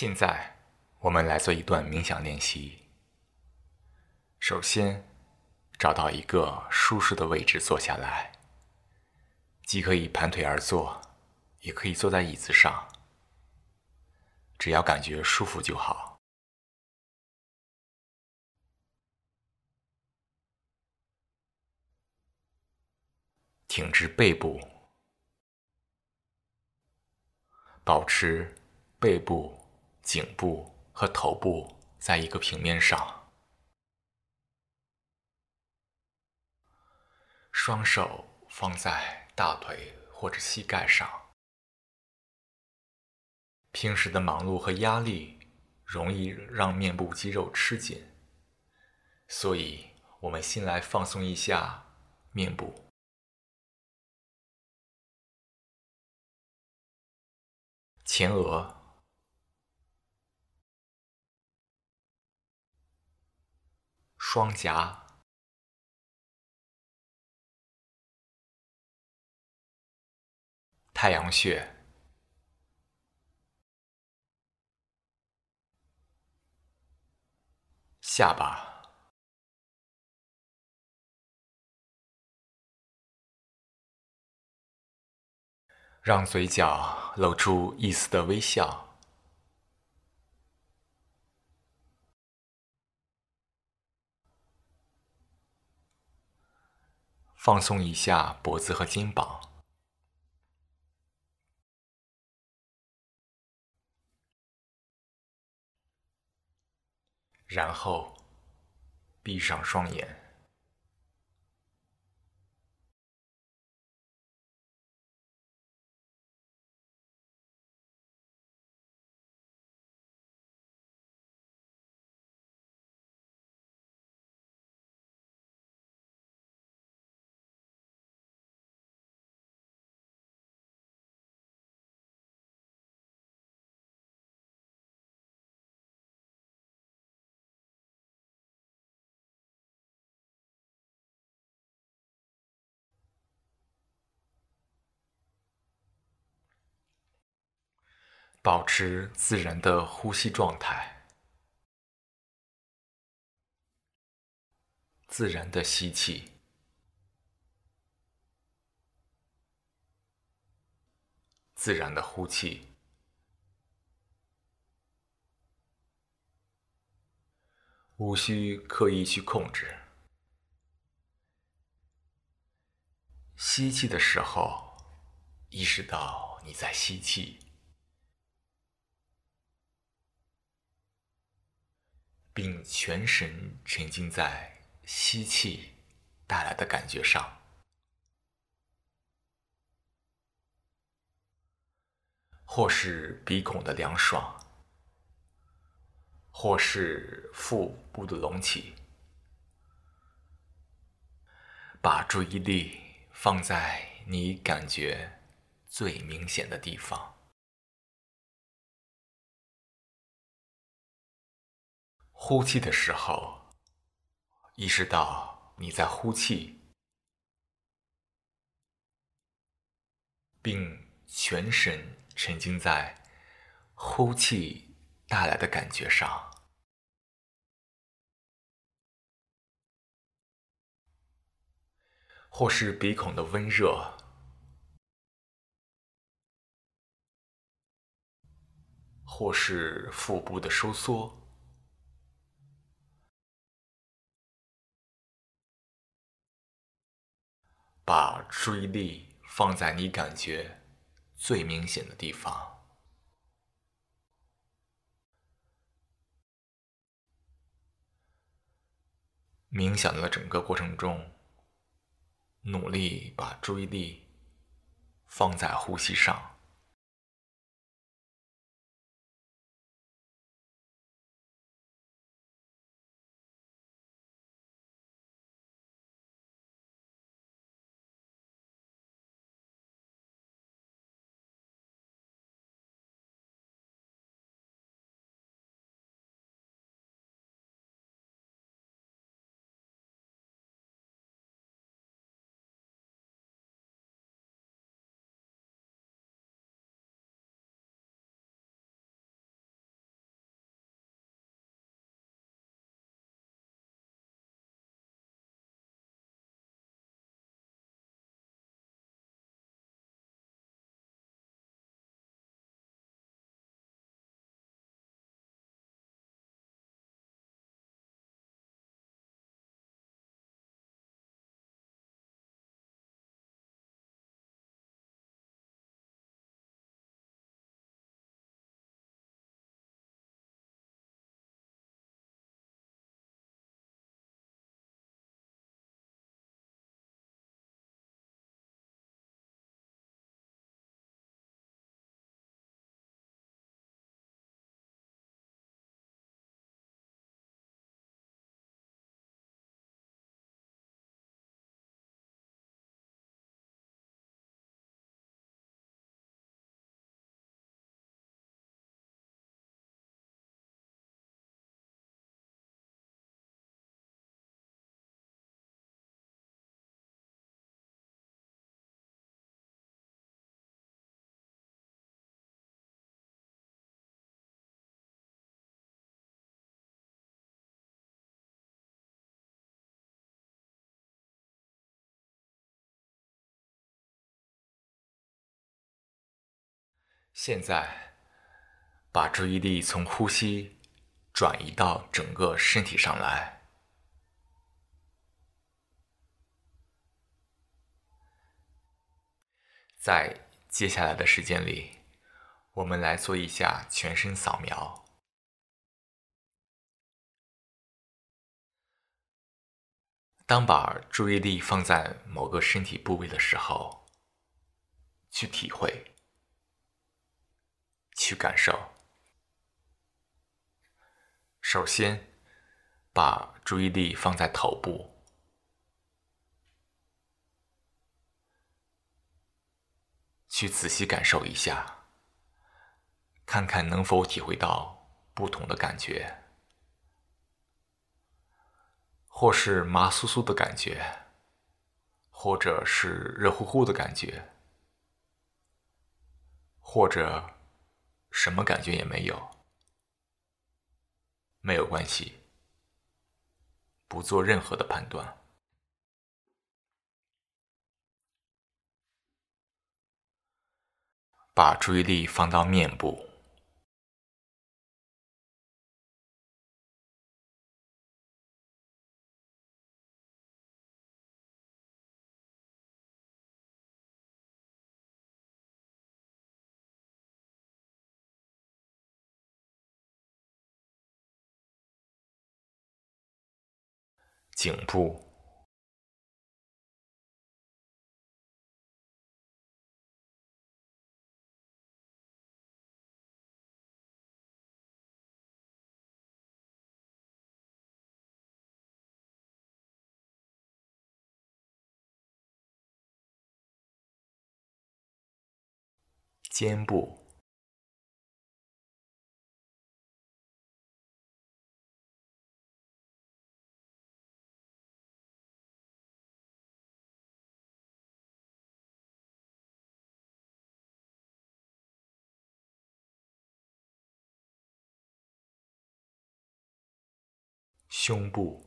现在，我们来做一段冥想练习。首先，找到一个舒适的位置坐下来，既可以盘腿而坐，也可以坐在椅子上，只要感觉舒服就好。挺直背部，保持背部。颈部和头部在一个平面上，双手放在大腿或者膝盖上。平时的忙碌和压力容易让面部肌肉吃紧，所以我们先来放松一下面部、前额。双颊、太阳穴、下巴，让嘴角露出一丝的微笑。放松一下脖子和肩膀，然后闭上双眼。保持自然的呼吸状态，自然的吸气，自然的呼气，无需刻意去控制。吸气的时候，意识到你在吸气。并全神沉浸在吸气带来的感觉上，或是鼻孔的凉爽，或是腹部的隆起，把注意力放在你感觉最明显的地方。呼气的时候，意识到你在呼气，并全神沉浸在呼气带来的感觉上，或是鼻孔的温热，或是腹部的收缩。把注意力放在你感觉最明显的地方。冥想的整个过程中，努力把注意力放在呼吸上。现在，把注意力从呼吸转移到整个身体上来。在接下来的时间里，我们来做一下全身扫描。当把注意力放在某个身体部位的时候，去体会，去感受。首先，把注意力放在头部，去仔细感受一下，看看能否体会到不同的感觉。或是麻酥酥的感觉，或者是热乎乎的感觉，或者什么感觉也没有，没有关系，不做任何的判断，把注意力放到面部。颈部、肩部。胸部、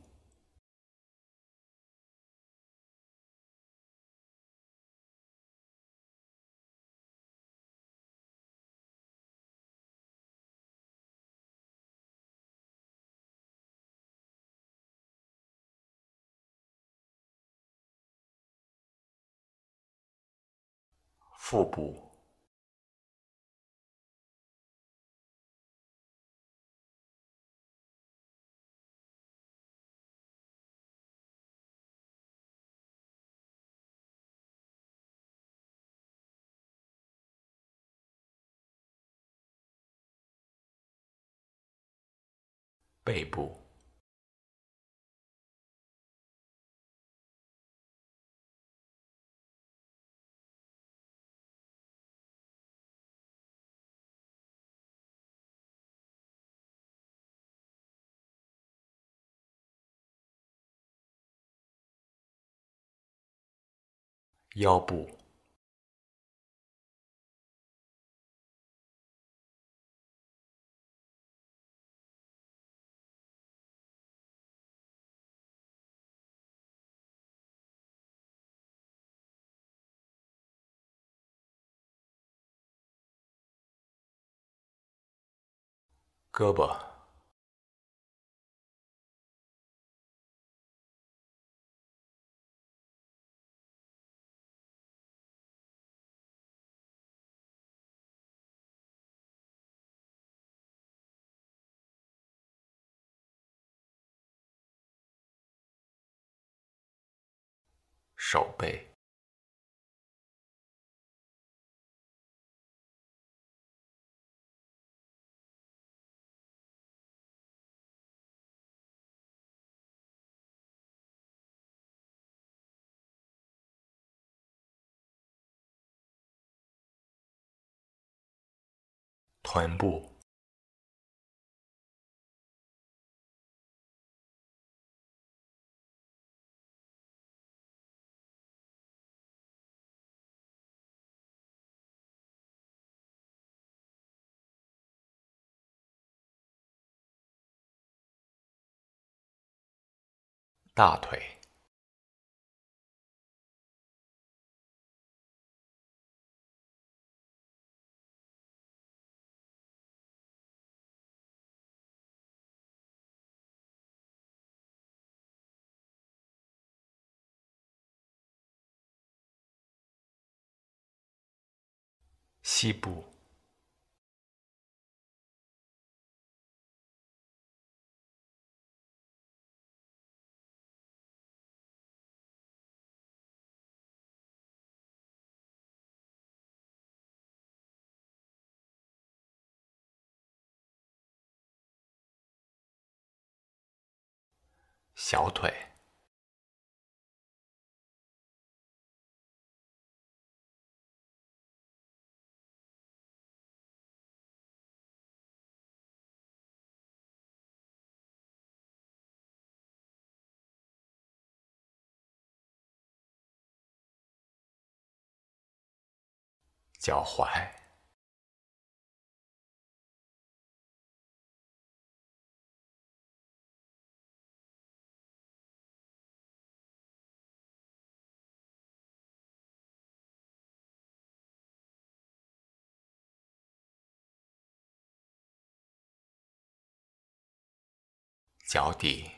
腹部。背部、腰部。胳膊、手背。臀部。大腿。膝部。小腿，脚踝。脚底，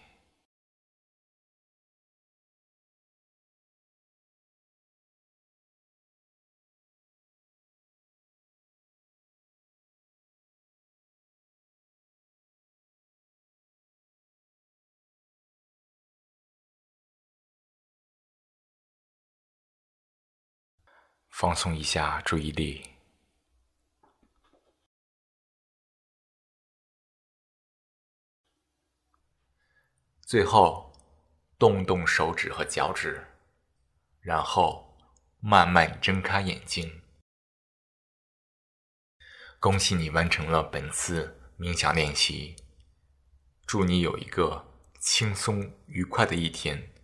放松一下注意力。最后，动动手指和脚趾，然后慢慢睁开眼睛。恭喜你完成了本次冥想练习，祝你有一个轻松愉快的一天。